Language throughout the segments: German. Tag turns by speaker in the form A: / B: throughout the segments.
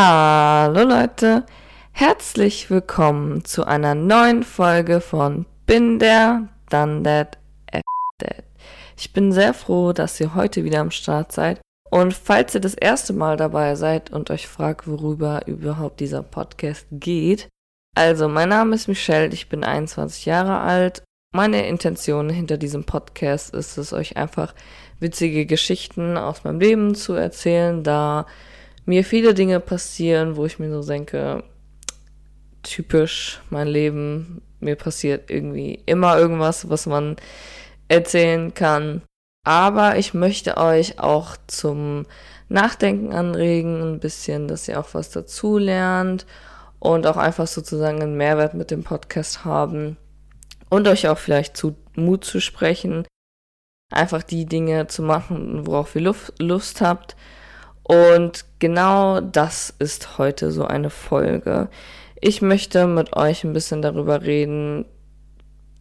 A: Hallo Leute, herzlich willkommen zu einer neuen Folge von Bin der, dann that, that. Ich bin sehr froh, dass ihr heute wieder am Start seid. Und falls ihr das erste Mal dabei seid und euch fragt, worüber überhaupt dieser Podcast geht, also mein Name ist Michelle, ich bin 21 Jahre alt. Meine Intention hinter diesem Podcast ist es, euch einfach witzige Geschichten aus meinem Leben zu erzählen, da mir viele Dinge passieren, wo ich mir so denke, typisch mein Leben, mir passiert irgendwie immer irgendwas, was man erzählen kann. Aber ich möchte euch auch zum Nachdenken anregen, ein bisschen, dass ihr auch was dazu lernt und auch einfach sozusagen einen Mehrwert mit dem Podcast haben und euch auch vielleicht zu Mut zu sprechen, einfach die Dinge zu machen, worauf ihr Lust, Lust habt und genau das ist heute so eine Folge. Ich möchte mit euch ein bisschen darüber reden,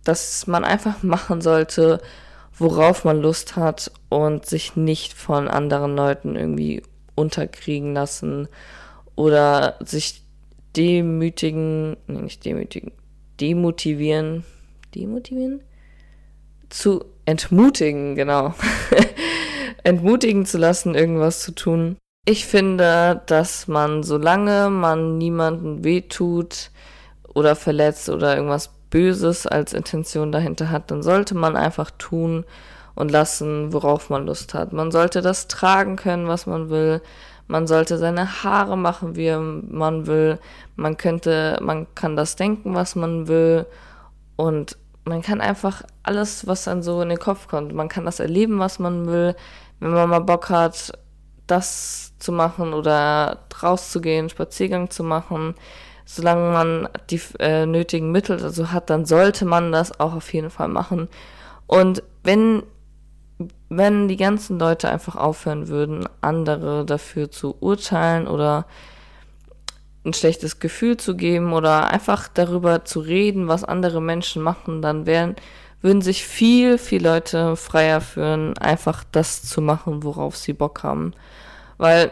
A: dass man einfach machen sollte, worauf man Lust hat und sich nicht von anderen Leuten irgendwie unterkriegen lassen oder sich demütigen, nee, nicht demütigen, demotivieren, demotivieren? Zu entmutigen, genau. entmutigen zu lassen, irgendwas zu tun. Ich finde, dass man, solange man niemanden wehtut oder verletzt oder irgendwas Böses als Intention dahinter hat, dann sollte man einfach tun und lassen, worauf man Lust hat. Man sollte das tragen können, was man will. Man sollte seine Haare machen, wie man will. Man könnte, man kann das denken, was man will. Und man kann einfach alles, was dann so in den Kopf kommt. Man kann das erleben, was man will wenn man mal Bock hat, das zu machen oder rauszugehen, Spaziergang zu machen, solange man die äh, nötigen Mittel dazu hat, dann sollte man das auch auf jeden Fall machen. Und wenn, wenn die ganzen Leute einfach aufhören würden, andere dafür zu urteilen oder ein schlechtes Gefühl zu geben oder einfach darüber zu reden, was andere Menschen machen, dann wären würden sich viel, viel Leute freier fühlen, einfach das zu machen, worauf sie Bock haben. Weil,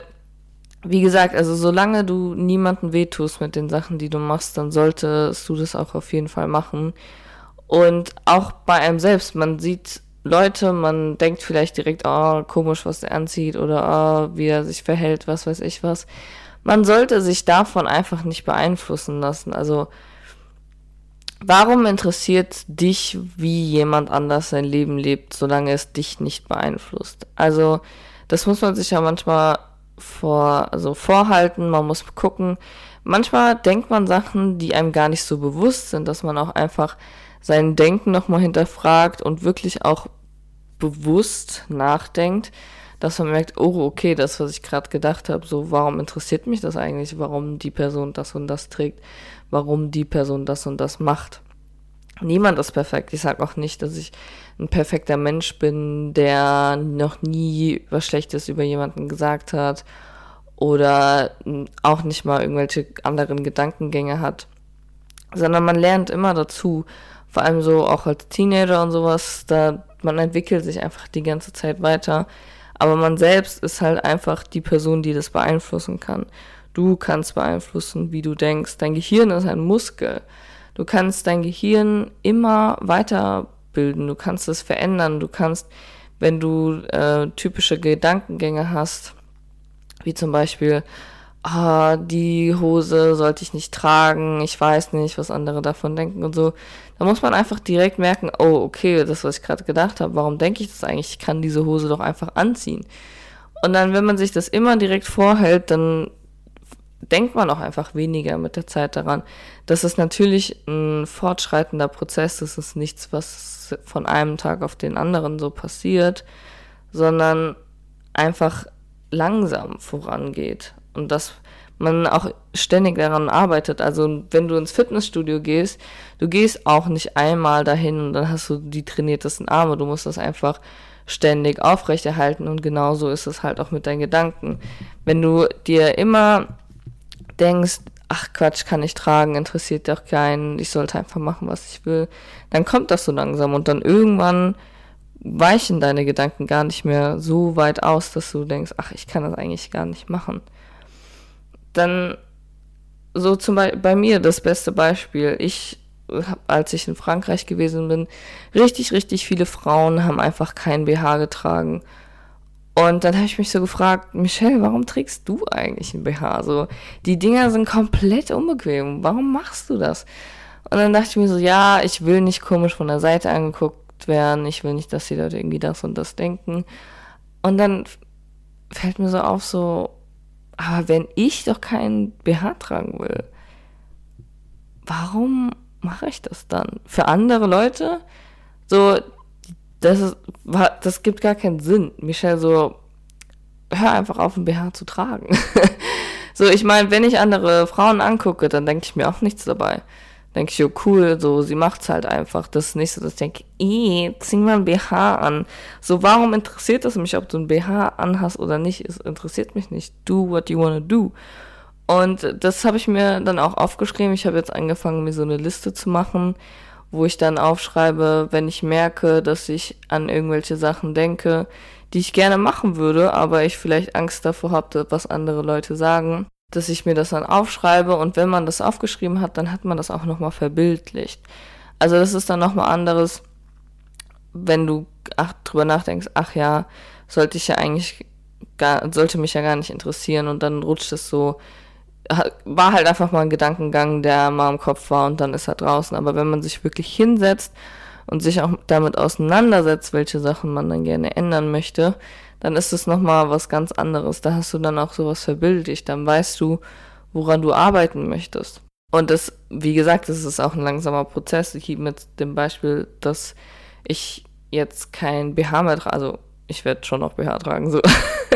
A: wie gesagt, also solange du niemanden wehtust mit den Sachen, die du machst, dann solltest du das auch auf jeden Fall machen. Und auch bei einem selbst, man sieht Leute, man denkt vielleicht direkt, oh, komisch, was er anzieht oder oh, wie er sich verhält, was weiß ich was. Man sollte sich davon einfach nicht beeinflussen lassen. Also, Warum interessiert dich, wie jemand anders sein Leben lebt, solange es dich nicht beeinflusst? Also, das muss man sich ja manchmal vor, also vorhalten, man muss gucken. Manchmal denkt man Sachen, die einem gar nicht so bewusst sind, dass man auch einfach sein Denken nochmal hinterfragt und wirklich auch bewusst nachdenkt, dass man merkt, oh, okay, das, was ich gerade gedacht habe, so, warum interessiert mich das eigentlich, warum die Person das und das trägt? Warum die Person das und das macht. Niemand ist perfekt. Ich sage auch nicht, dass ich ein perfekter Mensch bin, der noch nie was Schlechtes über jemanden gesagt hat oder auch nicht mal irgendwelche anderen Gedankengänge hat, sondern man lernt immer dazu. Vor allem so auch als Teenager und sowas, da man entwickelt sich einfach die ganze Zeit weiter. Aber man selbst ist halt einfach die Person, die das beeinflussen kann. Du kannst beeinflussen, wie du denkst. Dein Gehirn ist ein Muskel. Du kannst dein Gehirn immer weiterbilden. Du kannst es verändern. Du kannst, wenn du äh, typische Gedankengänge hast, wie zum Beispiel, ah, die Hose sollte ich nicht tragen, ich weiß nicht, was andere davon denken und so. Da muss man einfach direkt merken, oh, okay, das, was ich gerade gedacht habe, warum denke ich das eigentlich? Ich kann diese Hose doch einfach anziehen. Und dann, wenn man sich das immer direkt vorhält, dann denkt man auch einfach weniger mit der Zeit daran. Das ist natürlich ein fortschreitender Prozess, das ist nichts, was von einem Tag auf den anderen so passiert, sondern einfach langsam vorangeht und dass man auch ständig daran arbeitet. Also wenn du ins Fitnessstudio gehst, du gehst auch nicht einmal dahin und dann hast du die trainiertesten Arme. Du musst das einfach ständig aufrechterhalten und genauso ist es halt auch mit deinen Gedanken. Wenn du dir immer denkst, ach Quatsch, kann ich tragen, interessiert doch keinen, ich sollte einfach machen, was ich will, dann kommt das so langsam und dann irgendwann weichen deine Gedanken gar nicht mehr so weit aus, dass du denkst, ach, ich kann das eigentlich gar nicht machen. dann so zum Beispiel bei mir das beste Beispiel. Ich, als ich in Frankreich gewesen bin, richtig, richtig viele Frauen haben einfach kein BH getragen. Und dann habe ich mich so gefragt, Michelle, warum trägst du eigentlich ein BH? So, die Dinger sind komplett unbequem. Warum machst du das? Und dann dachte ich mir so, ja, ich will nicht komisch von der Seite angeguckt werden. Ich will nicht, dass die Leute irgendwie das und das denken. Und dann fällt mir so auf, so, aber wenn ich doch keinen BH tragen will, warum mache ich das dann? Für andere Leute? So, das, ist, das gibt gar keinen Sinn. Michelle, so, hör einfach auf, ein BH zu tragen. so, ich meine, wenn ich andere Frauen angucke, dann denke ich mir auch nichts dabei. Denke ich, jo, cool, so, sie macht's halt einfach. Das ist nicht so, dass ich denke, eh, zieh mal ein BH an. So, warum interessiert es mich, ob du ein BH anhast oder nicht? Es interessiert mich nicht. Do what you wanna do. Und das habe ich mir dann auch aufgeschrieben. Ich habe jetzt angefangen, mir so eine Liste zu machen wo ich dann aufschreibe, wenn ich merke, dass ich an irgendwelche Sachen denke, die ich gerne machen würde, aber ich vielleicht Angst davor habe, was andere Leute sagen, dass ich mir das dann aufschreibe und wenn man das aufgeschrieben hat, dann hat man das auch nochmal verbildlicht. Also das ist dann nochmal anderes, wenn du ach, drüber nachdenkst, ach ja, sollte ich ja eigentlich gar, sollte mich ja gar nicht interessieren und dann rutscht es so war halt einfach mal ein Gedankengang, der mal im Kopf war und dann ist er draußen. Aber wenn man sich wirklich hinsetzt und sich auch damit auseinandersetzt, welche Sachen man dann gerne ändern möchte, dann ist es nochmal was ganz anderes. Da hast du dann auch sowas verbildlicht. Dann weißt du, woran du arbeiten möchtest. Und das, wie gesagt, das ist auch ein langsamer Prozess. Ich mit dem Beispiel, dass ich jetzt kein BH mehr trage. Also, ich werde schon noch BH tragen, so.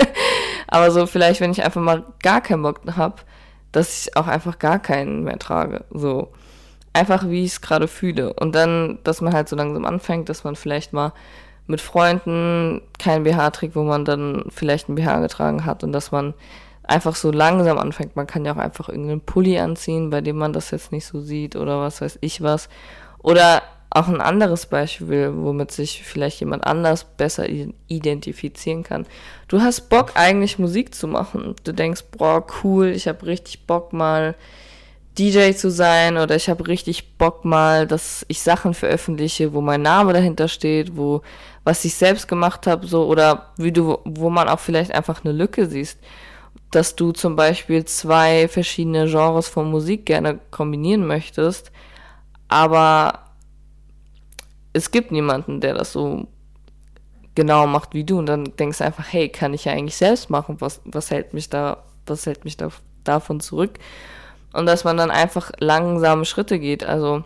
A: Aber so vielleicht, wenn ich einfach mal gar keinen Bock habe, dass ich auch einfach gar keinen mehr trage. So. Einfach wie ich es gerade fühle. Und dann, dass man halt so langsam anfängt, dass man vielleicht mal mit Freunden kein BH trägt, wo man dann vielleicht ein BH getragen hat und dass man einfach so langsam anfängt. Man kann ja auch einfach irgendeinen Pulli anziehen, bei dem man das jetzt nicht so sieht oder was weiß ich was. Oder auch ein anderes Beispiel, womit sich vielleicht jemand anders besser identifizieren kann. Du hast Bock eigentlich Musik zu machen. Du denkst, boah, cool, ich habe richtig Bock mal DJ zu sein oder ich habe richtig Bock mal, dass ich Sachen veröffentliche, wo mein Name dahinter steht, wo was ich selbst gemacht habe, so oder wie du, wo man auch vielleicht einfach eine Lücke siehst, dass du zum Beispiel zwei verschiedene Genres von Musik gerne kombinieren möchtest, aber es gibt niemanden, der das so genau macht wie du und dann denkst du einfach, hey, kann ich ja eigentlich selbst machen, was, was hält mich da, was hält mich da, davon zurück? Und dass man dann einfach langsame Schritte geht, also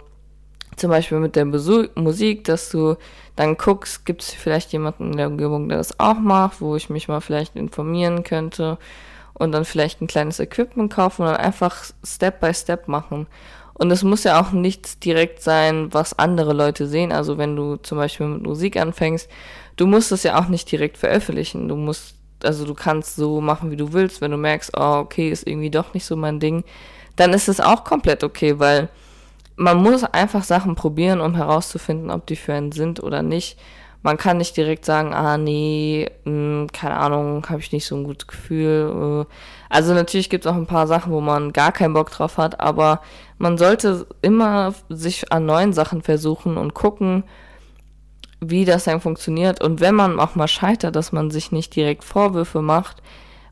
A: zum Beispiel mit der Besuch Musik, dass du dann guckst, gibt es vielleicht jemanden in der Umgebung, der das auch macht, wo ich mich mal vielleicht informieren könnte und dann vielleicht ein kleines Equipment kaufen und dann einfach Step by Step machen. Und es muss ja auch nichts direkt sein, was andere Leute sehen. Also wenn du zum Beispiel mit Musik anfängst, du musst es ja auch nicht direkt veröffentlichen. Du musst, also du kannst so machen, wie du willst. Wenn du merkst, oh, okay, ist irgendwie doch nicht so mein Ding, dann ist es auch komplett okay, weil man muss einfach Sachen probieren, um herauszufinden, ob die für einen sind oder nicht. Man kann nicht direkt sagen, ah nee, mh, hm, keine Ahnung, habe ich nicht so ein gutes Gefühl. Äh. Also natürlich gibt es auch ein paar Sachen, wo man gar keinen Bock drauf hat, aber man sollte immer sich an neuen Sachen versuchen und gucken, wie das dann funktioniert. Und wenn man auch mal scheitert, dass man sich nicht direkt Vorwürfe macht,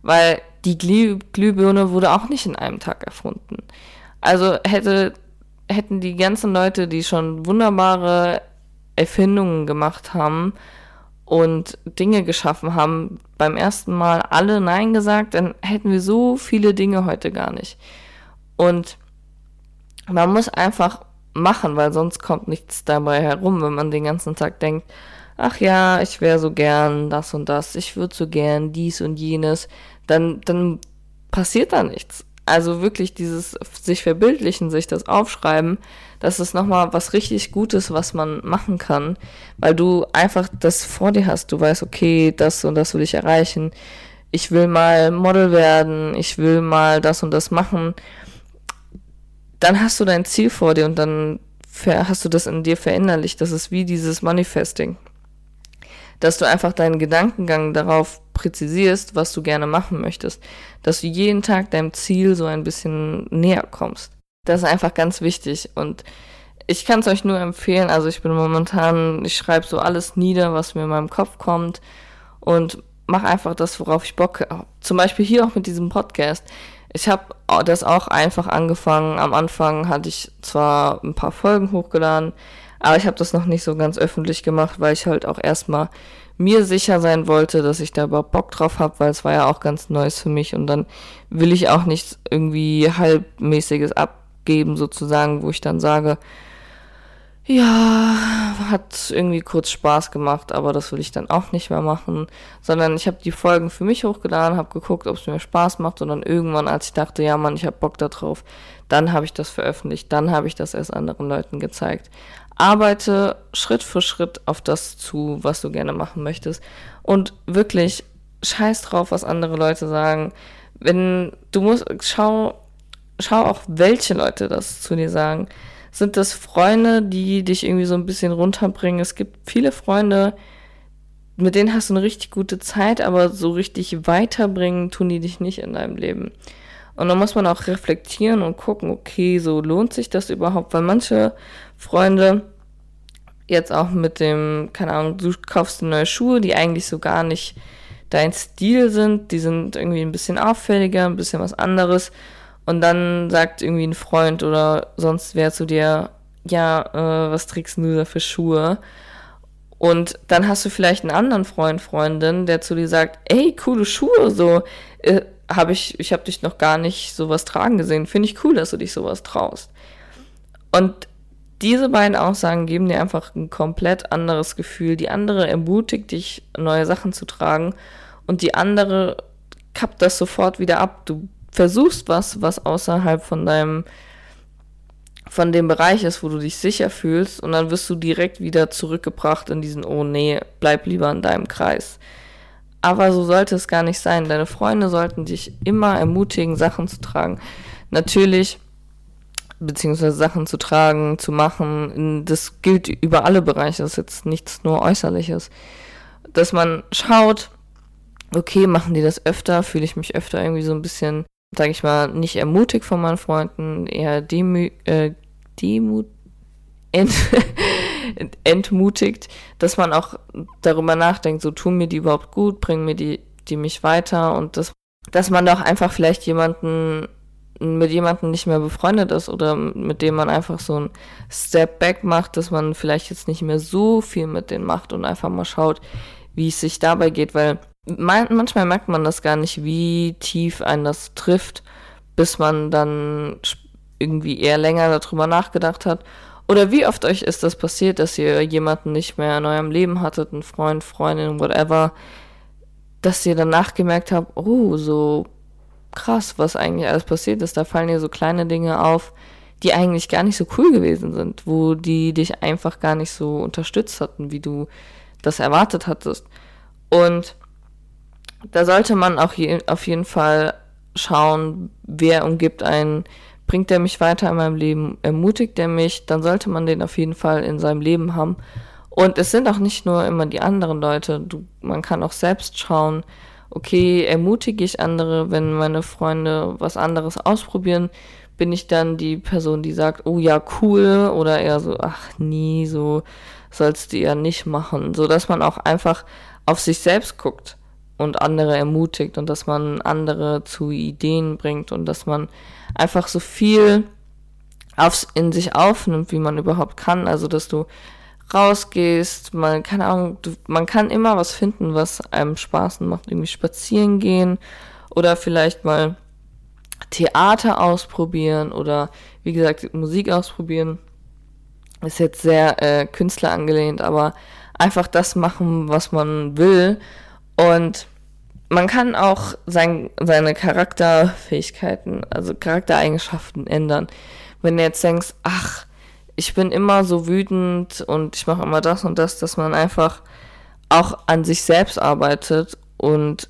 A: weil die Glüh Glühbirne wurde auch nicht in einem Tag erfunden. Also hätte, hätten die ganzen Leute, die schon wunderbare Erfindungen gemacht haben und Dinge geschaffen haben, beim ersten Mal alle Nein gesagt, dann hätten wir so viele Dinge heute gar nicht. Und man muss einfach machen, weil sonst kommt nichts dabei herum, wenn man den ganzen Tag denkt, ach ja, ich wäre so gern das und das, ich würde so gern dies und jenes, dann, dann passiert da nichts. Also wirklich dieses sich verbildlichen, sich das aufschreiben, das ist nochmal was richtig Gutes, was man machen kann, weil du einfach das vor dir hast. Du weißt, okay, das und das will ich erreichen. Ich will mal Model werden, ich will mal das und das machen. Dann hast du dein Ziel vor dir und dann hast du das in dir verinnerlicht. Das ist wie dieses Manifesting. Dass du einfach deinen Gedankengang darauf präzisierst, was du gerne machen möchtest, dass du jeden Tag deinem Ziel so ein bisschen näher kommst. Das ist einfach ganz wichtig und ich kann es euch nur empfehlen. Also ich bin momentan, ich schreibe so alles nieder, was mir in meinem Kopf kommt und mache einfach das, worauf ich Bock habe. Zum Beispiel hier auch mit diesem Podcast. Ich habe das auch einfach angefangen. Am Anfang hatte ich zwar ein paar Folgen hochgeladen, aber ich habe das noch nicht so ganz öffentlich gemacht, weil ich halt auch erstmal mir sicher sein wollte, dass ich da überhaupt Bock drauf habe, weil es war ja auch ganz Neues für mich und dann will ich auch nichts irgendwie halbmäßiges abgeben sozusagen, wo ich dann sage, ja, hat irgendwie kurz Spaß gemacht, aber das will ich dann auch nicht mehr machen, sondern ich habe die Folgen für mich hochgeladen, habe geguckt, ob es mir Spaß macht und dann irgendwann, als ich dachte, ja Mann, ich habe Bock da drauf, dann habe ich das veröffentlicht, dann habe ich das erst anderen Leuten gezeigt. Arbeite Schritt für Schritt auf das zu, was du gerne machen möchtest und wirklich scheiß drauf, was andere Leute sagen. Wenn du musst schau schau auch welche Leute das zu dir sagen sind das Freunde, die dich irgendwie so ein bisschen runterbringen. Es gibt viele Freunde, mit denen hast du eine richtig gute Zeit, aber so richtig weiterbringen tun die dich nicht in deinem Leben. Und dann muss man auch reflektieren und gucken, okay, so lohnt sich das überhaupt? Weil manche Freunde jetzt auch mit dem, keine Ahnung, du kaufst neue Schuhe, die eigentlich so gar nicht dein Stil sind, die sind irgendwie ein bisschen auffälliger, ein bisschen was anderes. Und dann sagt irgendwie ein Freund oder sonst wer zu dir, ja, äh, was trägst du da für Schuhe? Und dann hast du vielleicht einen anderen Freund, Freundin, der zu dir sagt, ey, coole Schuhe, so, äh, habe ich, ich habe dich noch gar nicht sowas tragen gesehen. Finde ich cool, dass du dich sowas traust. Und diese beiden Aussagen geben dir einfach ein komplett anderes Gefühl. Die andere ermutigt dich, neue Sachen zu tragen und die andere kappt das sofort wieder ab. Du versuchst was, was außerhalb von deinem, von dem Bereich ist, wo du dich sicher fühlst, und dann wirst du direkt wieder zurückgebracht in diesen, oh nee, bleib lieber in deinem Kreis. Aber so sollte es gar nicht sein. Deine Freunde sollten dich immer ermutigen, Sachen zu tragen. Natürlich, beziehungsweise Sachen zu tragen, zu machen. Das gilt über alle Bereiche. Das ist jetzt nichts nur Äußerliches. Dass man schaut, okay, machen die das öfter? Fühle ich mich öfter irgendwie so ein bisschen sage ich mal, nicht ermutigt von meinen Freunden, eher demü äh, demut ent entmutigt, dass man auch darüber nachdenkt, so tun mir die überhaupt gut, bringen mir die, die mich weiter und das, dass man doch einfach vielleicht jemanden mit jemandem nicht mehr befreundet ist oder mit dem man einfach so ein Step Back macht, dass man vielleicht jetzt nicht mehr so viel mit denen macht und einfach mal schaut, wie es sich dabei geht, weil manchmal merkt man das gar nicht, wie tief einen das trifft, bis man dann irgendwie eher länger darüber nachgedacht hat. Oder wie oft euch ist das passiert, dass ihr jemanden nicht mehr in eurem Leben hattet, einen Freund, Freundin, whatever, dass ihr danach gemerkt habt, oh, so krass, was eigentlich alles passiert ist. Da fallen dir so kleine Dinge auf, die eigentlich gar nicht so cool gewesen sind, wo die dich einfach gar nicht so unterstützt hatten, wie du das erwartet hattest. Und da sollte man auch je, auf jeden Fall schauen, wer umgibt einen, bringt der mich weiter in meinem Leben, ermutigt der mich, dann sollte man den auf jeden Fall in seinem Leben haben. Und es sind auch nicht nur immer die anderen Leute, du, man kann auch selbst schauen, okay, ermutige ich andere, wenn meine Freunde was anderes ausprobieren, bin ich dann die Person, die sagt, oh ja, cool, oder eher so, ach nie, so. Sollst du ja nicht machen, so dass man auch einfach auf sich selbst guckt und andere ermutigt und dass man andere zu Ideen bringt und dass man einfach so viel aufs, in sich aufnimmt, wie man überhaupt kann. Also, dass du rausgehst, man, keine Ahnung, du, man kann immer was finden, was einem Spaß macht, irgendwie spazieren gehen oder vielleicht mal Theater ausprobieren oder wie gesagt Musik ausprobieren. Ist jetzt sehr äh, Künstler angelehnt, aber einfach das machen, was man will und man kann auch sein, seine Charakterfähigkeiten, also Charaktereigenschaften ändern. Wenn du jetzt denkst, ach, ich bin immer so wütend und ich mache immer das und das, dass man einfach auch an sich selbst arbeitet und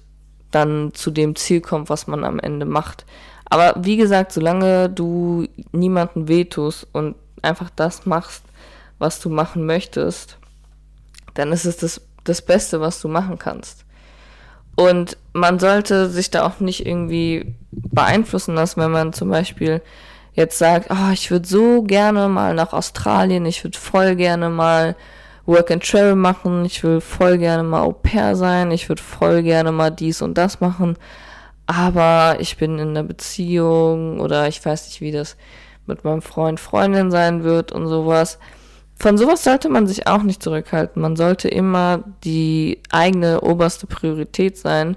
A: dann zu dem Ziel kommt, was man am Ende macht. Aber wie gesagt, solange du niemanden wehtust und einfach das machst, was du machen möchtest, dann ist es das, das Beste, was du machen kannst. Und man sollte sich da auch nicht irgendwie beeinflussen lassen, wenn man zum Beispiel jetzt sagt, oh, ich würde so gerne mal nach Australien, ich würde voll gerne mal Work and Travel machen, ich will voll gerne mal Au pair sein, ich würde voll gerne mal dies und das machen, aber ich bin in einer Beziehung oder ich weiß nicht, wie das mit meinem Freund, Freundin sein wird und sowas. Von sowas sollte man sich auch nicht zurückhalten. Man sollte immer die eigene oberste Priorität sein.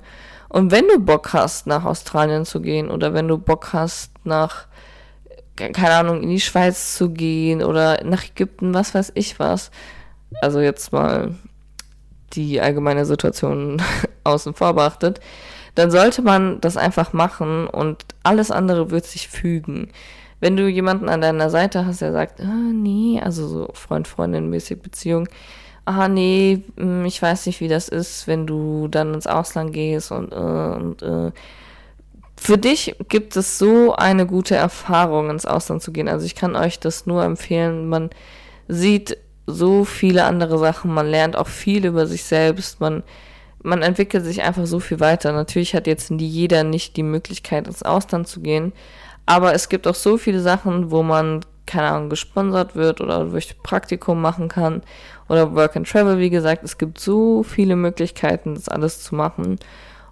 A: Und wenn du Bock hast, nach Australien zu gehen oder wenn du Bock hast, nach, keine Ahnung, in die Schweiz zu gehen oder nach Ägypten, was weiß ich was. Also jetzt mal die allgemeine Situation außen vor beachtet, dann sollte man das einfach machen und alles andere wird sich fügen wenn du jemanden an deiner Seite hast, der sagt, ah, nee, also so Freund, Freundin mäßig Beziehung, ah, nee, hm, ich weiß nicht, wie das ist, wenn du dann ins Ausland gehst und, äh, und, äh. Für dich gibt es so eine gute Erfahrung, ins Ausland zu gehen. Also ich kann euch das nur empfehlen. Man sieht so viele andere Sachen, man lernt auch viel über sich selbst, man, man entwickelt sich einfach so viel weiter. Natürlich hat jetzt nie jeder nicht die Möglichkeit, ins Ausland zu gehen, aber es gibt auch so viele Sachen, wo man, keine Ahnung, gesponsert wird oder durch Praktikum machen kann oder Work and Travel, wie gesagt. Es gibt so viele Möglichkeiten, das alles zu machen.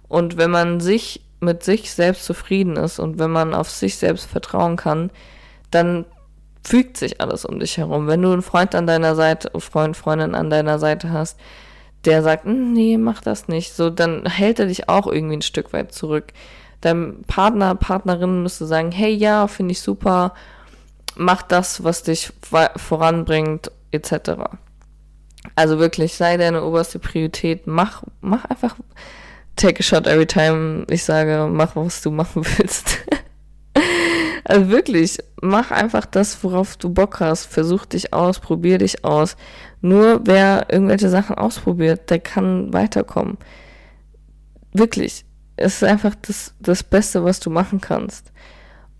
A: Und wenn man sich mit sich selbst zufrieden ist und wenn man auf sich selbst vertrauen kann, dann fügt sich alles um dich herum. Wenn du einen Freund an deiner Seite, Freund, Freundin an deiner Seite hast, der sagt, hm, nee, mach das nicht, so, dann hält er dich auch irgendwie ein Stück weit zurück dein Partner, Partnerin müsste sagen, hey ja, finde ich super, mach das, was dich voranbringt, etc. Also wirklich, sei deine oberste Priorität, mach, mach einfach, take a shot every time ich sage, mach, was du machen willst. also wirklich, mach einfach das, worauf du Bock hast, versuch dich aus, probier dich aus. Nur wer irgendwelche Sachen ausprobiert, der kann weiterkommen. Wirklich, es ist einfach das, das Beste, was du machen kannst.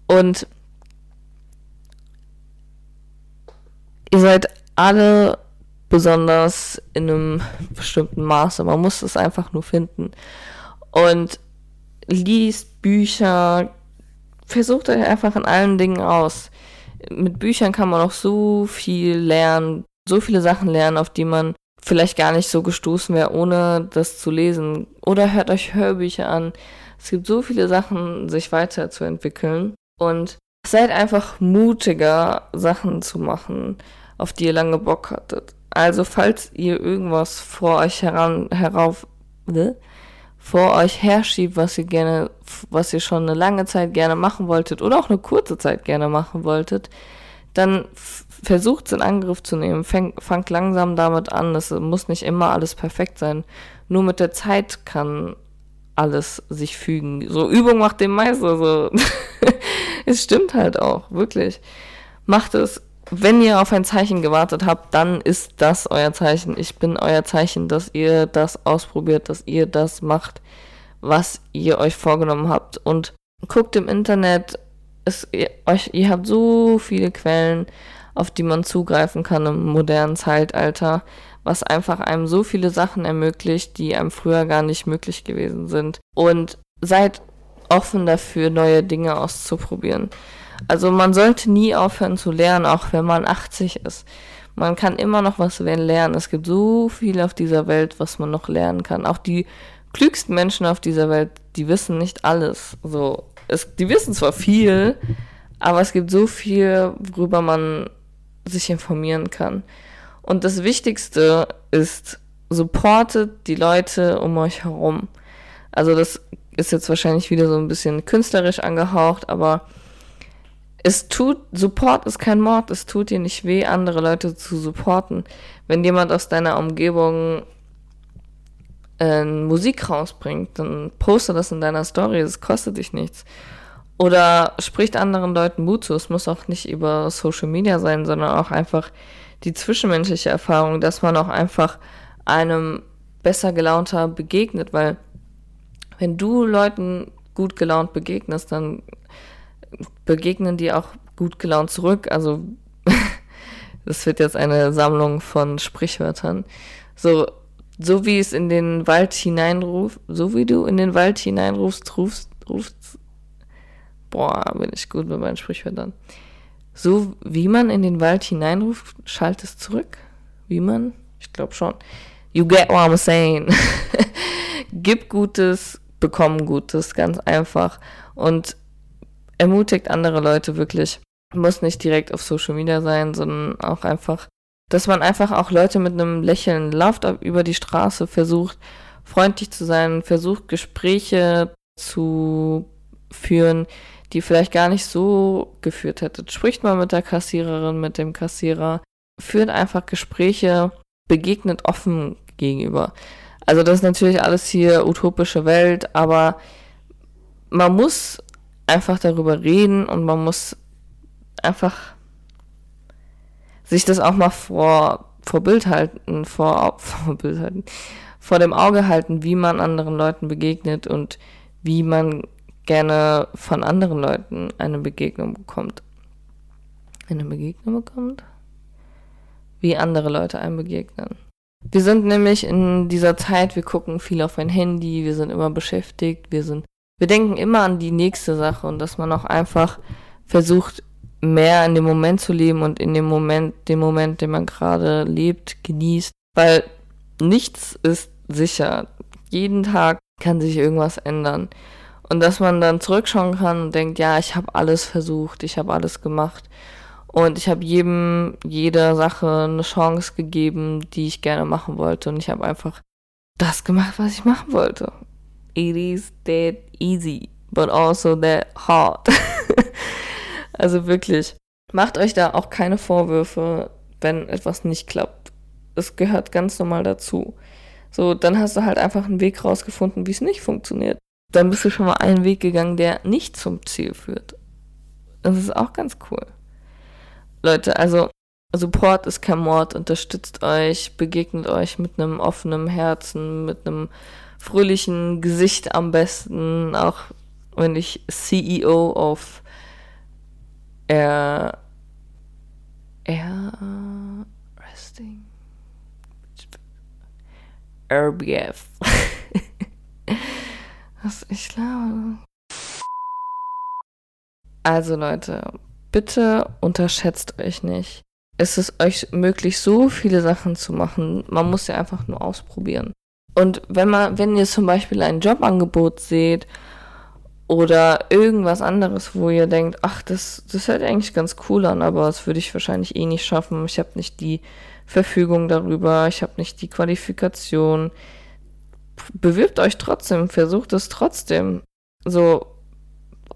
A: Und ihr seid alle besonders in einem bestimmten Maße. Man muss es einfach nur finden. Und liest Bücher, versucht euch einfach in allen Dingen aus. Mit Büchern kann man auch so viel lernen, so viele Sachen lernen, auf die man vielleicht gar nicht so gestoßen wäre, ohne das zu lesen. Oder hört euch Hörbücher an. Es gibt so viele Sachen, sich weiterzuentwickeln. Und seid einfach mutiger, Sachen zu machen, auf die ihr lange Bock hattet. Also, falls ihr irgendwas vor euch heran, herauf, ne? vor euch herschiebt, was ihr gerne, was ihr schon eine lange Zeit gerne machen wolltet oder auch eine kurze Zeit gerne machen wolltet, dann versucht es in Angriff zu nehmen. Fang, fangt langsam damit an. Es muss nicht immer alles perfekt sein. Nur mit der Zeit kann alles sich fügen. So Übung macht den Meister. So. es stimmt halt auch, wirklich. Macht es. Wenn ihr auf ein Zeichen gewartet habt, dann ist das euer Zeichen. Ich bin euer Zeichen, dass ihr das ausprobiert, dass ihr das macht, was ihr euch vorgenommen habt. Und guckt im Internet, es, ihr, euch, ihr habt so viele Quellen auf die man zugreifen kann im modernen Zeitalter, was einfach einem so viele Sachen ermöglicht, die einem früher gar nicht möglich gewesen sind. Und seid offen dafür, neue Dinge auszuprobieren. Also man sollte nie aufhören zu lernen, auch wenn man 80 ist. Man kann immer noch was lernen. Es gibt so viel auf dieser Welt, was man noch lernen kann. Auch die klügsten Menschen auf dieser Welt, die wissen nicht alles. So, es, die wissen zwar viel, aber es gibt so viel, worüber man sich informieren kann. Und das Wichtigste ist, supportet die Leute um euch herum. Also das ist jetzt wahrscheinlich wieder so ein bisschen künstlerisch angehaucht, aber es tut, Support ist kein Mord, es tut dir nicht weh, andere Leute zu supporten. Wenn jemand aus deiner Umgebung äh, Musik rausbringt, dann poste das in deiner Story, das kostet dich nichts. Oder spricht anderen Leuten Mut zu. Es muss auch nicht über Social Media sein, sondern auch einfach die zwischenmenschliche Erfahrung, dass man auch einfach einem besser gelaunter begegnet, weil wenn du Leuten gut gelaunt begegnest, dann begegnen die auch gut gelaunt zurück. Also das wird jetzt eine Sammlung von Sprichwörtern. So, so wie es in den Wald hineinruft, so wie du in den Wald hineinrufst, rufst, rufst, boah, bin ich gut mit meinen Sprichwörtern. So wie man in den Wald hineinruft, schallt es zurück. Wie man? Ich glaube schon. You get what I'm saying. Gib Gutes, bekomm Gutes, ganz einfach. Und ermutigt andere Leute wirklich. Muss nicht direkt auf Social Media sein, sondern auch einfach, dass man einfach auch Leute mit einem Lächeln lauft über die Straße, versucht freundlich zu sein, versucht Gespräche zu führen, die vielleicht gar nicht so geführt hättet. Spricht mal mit der Kassiererin, mit dem Kassierer, führt einfach Gespräche, begegnet offen gegenüber. Also das ist natürlich alles hier utopische Welt, aber man muss einfach darüber reden und man muss einfach sich das auch mal vor, vor Bild halten, vor, vor Bild halten, vor dem Auge halten, wie man anderen Leuten begegnet und wie man gerne von anderen Leuten eine Begegnung bekommt. Eine Begegnung bekommt? Wie andere Leute einem begegnen. Wir sind nämlich in dieser Zeit, wir gucken viel auf ein Handy, wir sind immer beschäftigt, wir sind, wir denken immer an die nächste Sache und dass man auch einfach versucht, mehr in dem Moment zu leben und in dem Moment, den Moment, den man gerade lebt, genießt, weil nichts ist sicher. Jeden Tag kann sich irgendwas ändern. Und dass man dann zurückschauen kann und denkt, ja, ich habe alles versucht, ich habe alles gemacht. Und ich habe jedem, jeder Sache eine Chance gegeben, die ich gerne machen wollte. Und ich habe einfach das gemacht, was ich machen wollte. It is that easy, but also that hard. also wirklich, macht euch da auch keine Vorwürfe, wenn etwas nicht klappt. Es gehört ganz normal dazu. So, dann hast du halt einfach einen Weg rausgefunden, wie es nicht funktioniert dann bist du schon mal einen Weg gegangen, der nicht zum Ziel führt. Das ist auch ganz cool. Leute, also Support ist kein Mord, unterstützt euch, begegnet euch mit einem offenen Herzen, mit einem fröhlichen Gesicht am besten, auch wenn ich CEO auf Air, Air Resting RBF Was ich glaube. Also Leute, bitte unterschätzt euch nicht. Es ist euch möglich, so viele Sachen zu machen. Man muss ja einfach nur ausprobieren. Und wenn man, wenn ihr zum Beispiel ein Jobangebot seht oder irgendwas anderes, wo ihr denkt, ach, das, das hört eigentlich ganz cool an, aber das würde ich wahrscheinlich eh nicht schaffen. Ich habe nicht die Verfügung darüber, ich habe nicht die Qualifikation bewirbt euch trotzdem, versucht es trotzdem. So,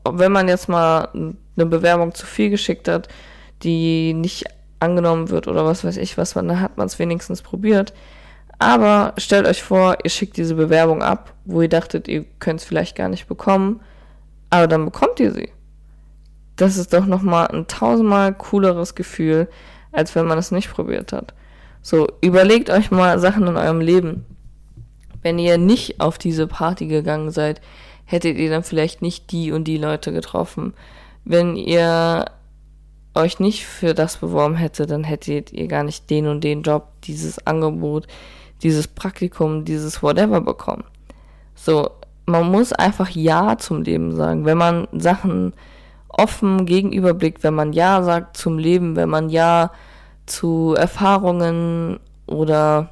A: wenn man jetzt mal eine Bewerbung zu viel geschickt hat, die nicht angenommen wird oder was weiß ich was, dann hat man es wenigstens probiert. Aber stellt euch vor, ihr schickt diese Bewerbung ab, wo ihr dachtet, ihr könnt es vielleicht gar nicht bekommen, aber dann bekommt ihr sie. Das ist doch nochmal ein tausendmal cooleres Gefühl, als wenn man es nicht probiert hat. So, überlegt euch mal Sachen in eurem Leben wenn ihr nicht auf diese Party gegangen seid, hättet ihr dann vielleicht nicht die und die Leute getroffen. Wenn ihr euch nicht für das beworben hättet, dann hättet ihr gar nicht den und den Job, dieses Angebot, dieses Praktikum, dieses whatever bekommen. So, man muss einfach Ja zum Leben sagen. Wenn man Sachen offen gegenüberblickt, wenn man Ja sagt zum Leben, wenn man Ja zu Erfahrungen oder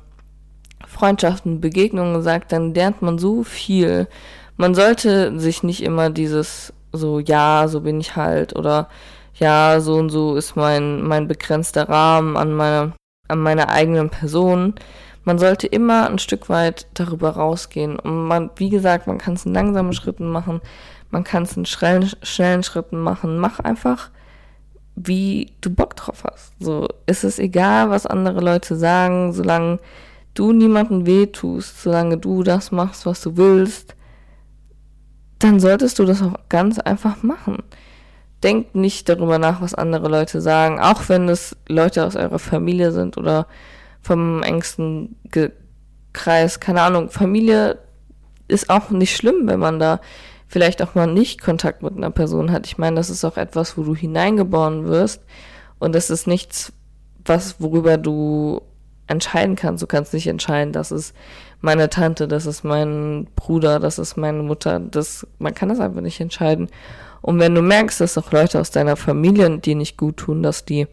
A: Freundschaften, Begegnungen sagt, dann lernt man so viel. Man sollte sich nicht immer dieses so, ja, so bin ich halt oder ja, so und so ist mein, mein begrenzter Rahmen an meiner, an meiner eigenen Person. Man sollte immer ein Stück weit darüber rausgehen. Und man, wie gesagt, man kann es in langsamen Schritten machen, man kann es in schnellen, schnellen Schritten machen. Mach einfach, wie du Bock drauf hast. So, ist es egal, was andere Leute sagen, solange du niemandem wehtust, solange du das machst, was du willst, dann solltest du das auch ganz einfach machen. Denkt nicht darüber nach, was andere Leute sagen, auch wenn es Leute aus eurer Familie sind oder vom engsten Ge Kreis, keine Ahnung. Familie ist auch nicht schlimm, wenn man da vielleicht auch mal nicht Kontakt mit einer Person hat. Ich meine, das ist auch etwas, wo du hineingeboren wirst und das ist nichts, was worüber du entscheiden kannst. Du kannst nicht entscheiden, das ist meine Tante, das ist mein Bruder, das ist meine Mutter. Das, man kann das einfach nicht entscheiden. Und wenn du merkst, dass auch Leute aus deiner Familie dir nicht gut tun, dass die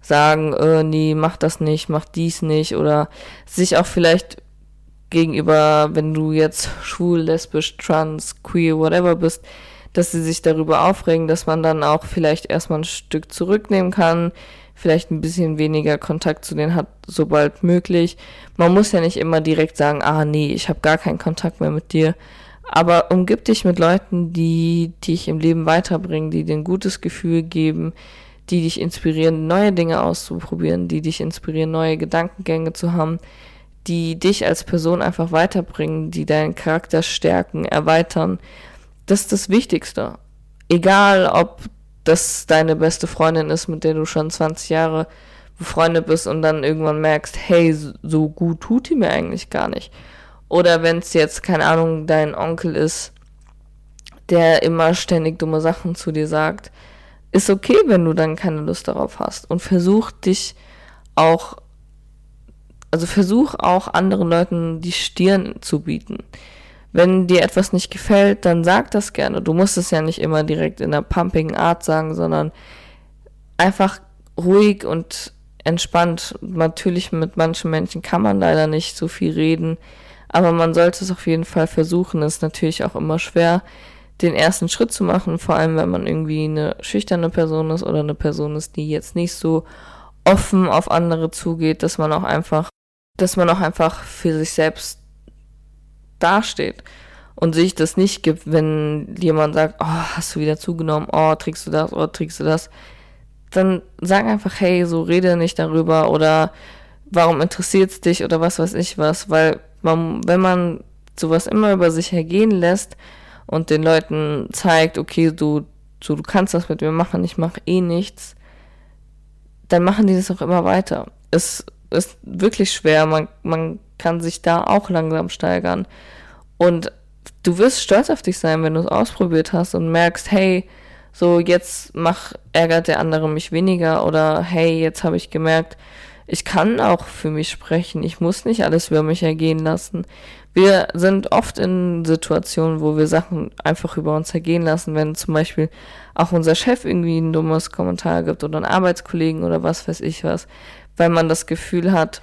A: sagen, äh, nee, mach das nicht, mach dies nicht oder sich auch vielleicht gegenüber, wenn du jetzt schwul, lesbisch, trans, queer, whatever bist, dass sie sich darüber aufregen, dass man dann auch vielleicht erstmal ein Stück zurücknehmen kann, vielleicht ein bisschen weniger Kontakt zu denen hat, sobald möglich. Man muss ja nicht immer direkt sagen, ah nee, ich habe gar keinen Kontakt mehr mit dir. Aber umgib dich mit Leuten, die dich im Leben weiterbringen, die dir ein gutes Gefühl geben, die dich inspirieren, neue Dinge auszuprobieren, die dich inspirieren, neue Gedankengänge zu haben, die dich als Person einfach weiterbringen, die deinen Charakter stärken, erweitern. Das ist das Wichtigste. Egal, ob das deine beste Freundin ist, mit der du schon 20 Jahre befreundet bist und dann irgendwann merkst, hey, so gut tut die mir eigentlich gar nicht. Oder wenn es jetzt, keine Ahnung, dein Onkel ist, der immer ständig dumme Sachen zu dir sagt, ist okay, wenn du dann keine Lust darauf hast. Und versuch dich auch, also versuch auch anderen Leuten die Stirn zu bieten. Wenn dir etwas nicht gefällt, dann sag das gerne. Du musst es ja nicht immer direkt in einer pumpigen Art sagen, sondern einfach ruhig und entspannt. Natürlich mit manchen Menschen kann man leider nicht so viel reden, aber man sollte es auf jeden Fall versuchen. Es ist natürlich auch immer schwer, den ersten Schritt zu machen, vor allem wenn man irgendwie eine schüchterne Person ist oder eine Person ist, die jetzt nicht so offen auf andere zugeht, dass man auch einfach, dass man auch einfach für sich selbst dasteht und sich das nicht gibt, wenn jemand sagt, oh, hast du wieder zugenommen, oh, trägst du das, oh, trägst du das, dann sag einfach, hey, so rede nicht darüber oder warum interessiert es dich oder was weiß ich was, weil man, wenn man sowas immer über sich ergehen lässt, und den Leuten zeigt, okay, du, du, du kannst das mit mir machen, ich mache eh nichts, dann machen die das auch immer weiter. Es ist wirklich schwer, man, man kann sich da auch langsam steigern. Und du wirst stolz auf dich sein, wenn du es ausprobiert hast und merkst, hey, so jetzt mach, ärgert der andere mich weniger oder hey, jetzt habe ich gemerkt, ich kann auch für mich sprechen. Ich muss nicht alles über mich ergehen lassen. Wir sind oft in Situationen, wo wir Sachen einfach über uns ergehen lassen, wenn zum Beispiel auch unser Chef irgendwie ein dummes Kommentar gibt oder ein Arbeitskollegen oder was weiß ich was, weil man das Gefühl hat,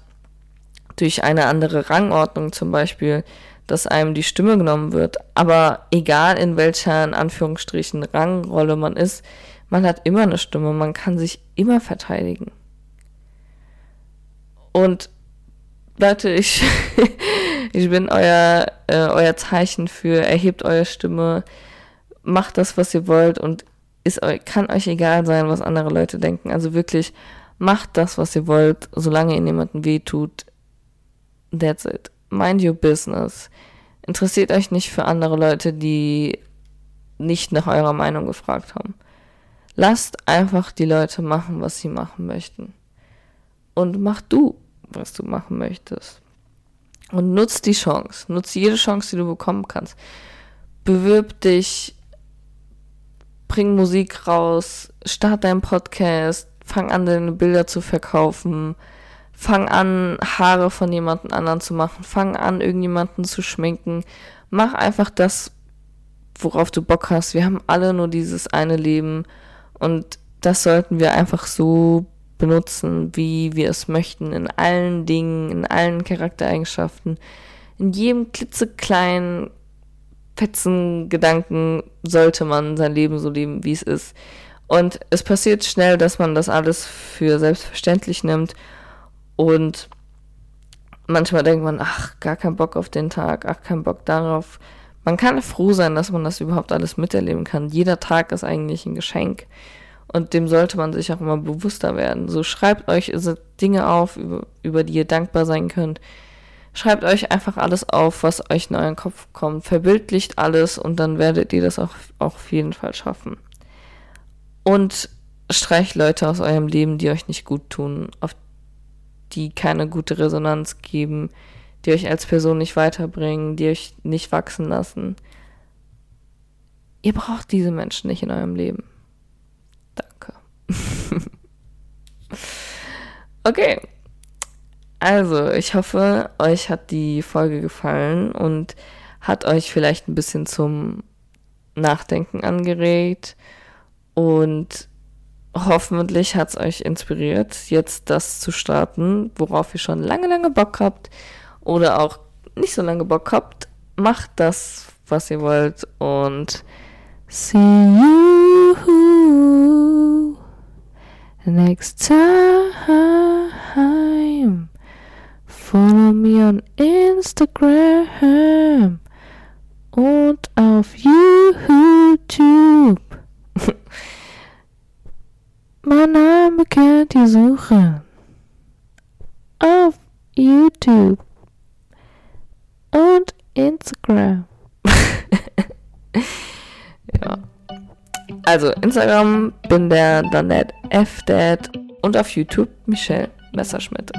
A: durch eine andere Rangordnung zum Beispiel, dass einem die Stimme genommen wird. Aber egal in welcher, in Anführungsstrichen, Rangrolle man ist, man hat immer eine Stimme, man kann sich immer verteidigen. Und Leute, ich, ich bin euer, äh, euer Zeichen für, erhebt eure Stimme, macht das, was ihr wollt und ist, kann euch egal sein, was andere Leute denken. Also wirklich, macht das, was ihr wollt, solange ihr niemanden wehtut. That's it. Mind your business. Interessiert euch nicht für andere Leute, die nicht nach eurer Meinung gefragt haben. Lasst einfach die Leute machen, was sie machen möchten. Und mach du was du machen möchtest. Und nutz die Chance. Nutz jede Chance, die du bekommen kannst. Bewirb dich, bring Musik raus, start deinen Podcast, fang an, deine Bilder zu verkaufen, fang an, Haare von jemandem anderen zu machen, fang an, irgendjemanden zu schminken. Mach einfach das, worauf du Bock hast. Wir haben alle nur dieses eine Leben und das sollten wir einfach so benutzen, wie wir es möchten, in allen Dingen, in allen Charaktereigenschaften, in jedem klitzekleinen Fetzen Gedanken sollte man sein Leben so leben, wie es ist. Und es passiert schnell, dass man das alles für selbstverständlich nimmt und manchmal denkt man, ach, gar keinen Bock auf den Tag, ach, keinen Bock darauf. Man kann froh sein, dass man das überhaupt alles miterleben kann. Jeder Tag ist eigentlich ein Geschenk. Und dem sollte man sich auch immer bewusster werden. So schreibt euch Dinge auf, über, über die ihr dankbar sein könnt. Schreibt euch einfach alles auf, was euch in euren Kopf kommt. Verbildlicht alles und dann werdet ihr das auch, auch auf jeden Fall schaffen. Und streicht Leute aus eurem Leben, die euch nicht gut tun, auf die keine gute Resonanz geben, die euch als Person nicht weiterbringen, die euch nicht wachsen lassen. Ihr braucht diese Menschen nicht in eurem Leben. okay. Also, ich hoffe, euch hat die Folge gefallen und hat euch vielleicht ein bisschen zum Nachdenken angeregt und hoffentlich hat es euch inspiriert, jetzt das zu starten, worauf ihr schon lange, lange Bock habt oder auch nicht so lange Bock habt. Macht das, was ihr wollt und see you next time. Follow me on Instagram und auf YouTube. mein Name könnt ihr suchen. Auf YouTube und Instagram. ja. Also Instagram bin der Danette F Dad und auf YouTube Michelle Messerschmidt.